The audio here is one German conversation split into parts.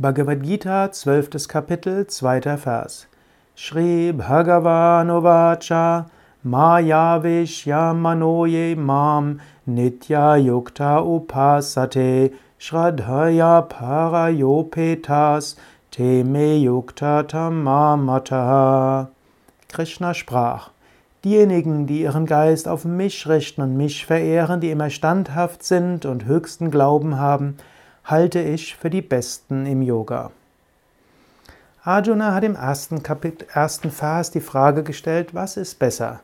Bhagavad Gita, 12. Kapitel, 2. Vers. Shri Bhagavan Ovacha Maya Manoye Mam Nitya Yukta Upasate Shraddhaya Parayopetas Teme Yukta Tamamataha. Krishna sprach. Diejenigen, die ihren Geist auf mich richten und mich verehren, die immer standhaft sind und höchsten Glauben haben, halte ich für die Besten im Yoga. Arjuna hat im ersten, Kapitel, ersten Vers die Frage gestellt, was ist besser?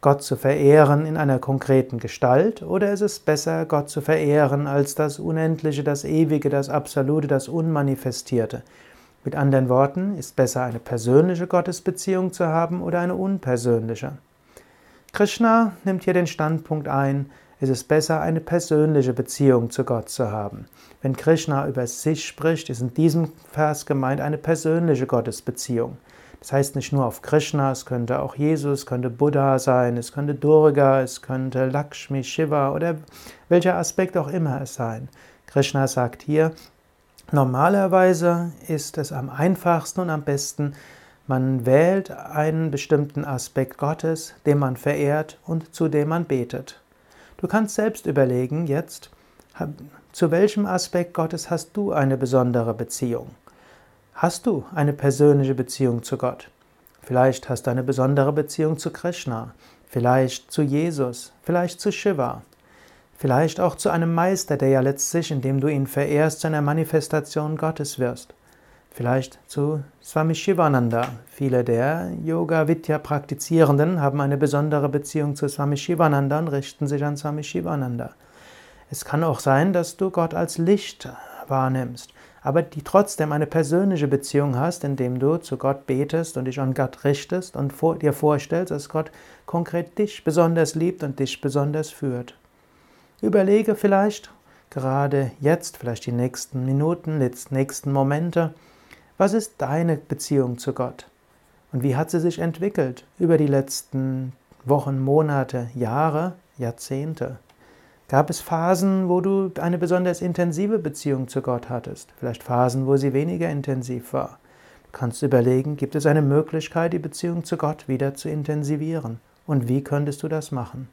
Gott zu verehren in einer konkreten Gestalt oder ist es besser, Gott zu verehren als das Unendliche, das Ewige, das Absolute, das Unmanifestierte? Mit anderen Worten, ist besser eine persönliche Gottesbeziehung zu haben oder eine unpersönliche? Krishna nimmt hier den Standpunkt ein, ist es besser, eine persönliche Beziehung zu Gott zu haben. Wenn Krishna über sich spricht, ist in diesem Vers gemeint eine persönliche Gottesbeziehung. Das heißt nicht nur auf Krishna, es könnte auch Jesus, es könnte Buddha sein, es könnte Durga, es könnte Lakshmi, Shiva oder welcher Aspekt auch immer es sein. Krishna sagt hier, normalerweise ist es am einfachsten und am besten, man wählt einen bestimmten Aspekt Gottes, den man verehrt und zu dem man betet. Du kannst selbst überlegen jetzt, zu welchem Aspekt Gottes hast du eine besondere Beziehung? Hast du eine persönliche Beziehung zu Gott? Vielleicht hast du eine besondere Beziehung zu Krishna, vielleicht zu Jesus, vielleicht zu Shiva, vielleicht auch zu einem Meister, der ja letztlich, indem du ihn verehrst, zu einer Manifestation Gottes wirst. Vielleicht zu Swami Shivananda. Viele der Yoga Vidya Praktizierenden haben eine besondere Beziehung zu Swami Shivananda und richten sich an Swami Shivananda. Es kann auch sein, dass du Gott als Licht wahrnimmst, aber die trotzdem eine persönliche Beziehung hast, indem du zu Gott betest und dich an Gott richtest und dir vorstellst, dass Gott konkret dich besonders liebt und dich besonders führt. Überlege vielleicht, gerade jetzt, vielleicht die nächsten Minuten, die nächsten Momente, was ist deine Beziehung zu Gott? Und wie hat sie sich entwickelt über die letzten Wochen, Monate, Jahre, Jahrzehnte? Gab es Phasen, wo du eine besonders intensive Beziehung zu Gott hattest? Vielleicht Phasen, wo sie weniger intensiv war? Du kannst überlegen, gibt es eine Möglichkeit, die Beziehung zu Gott wieder zu intensivieren? Und wie könntest du das machen?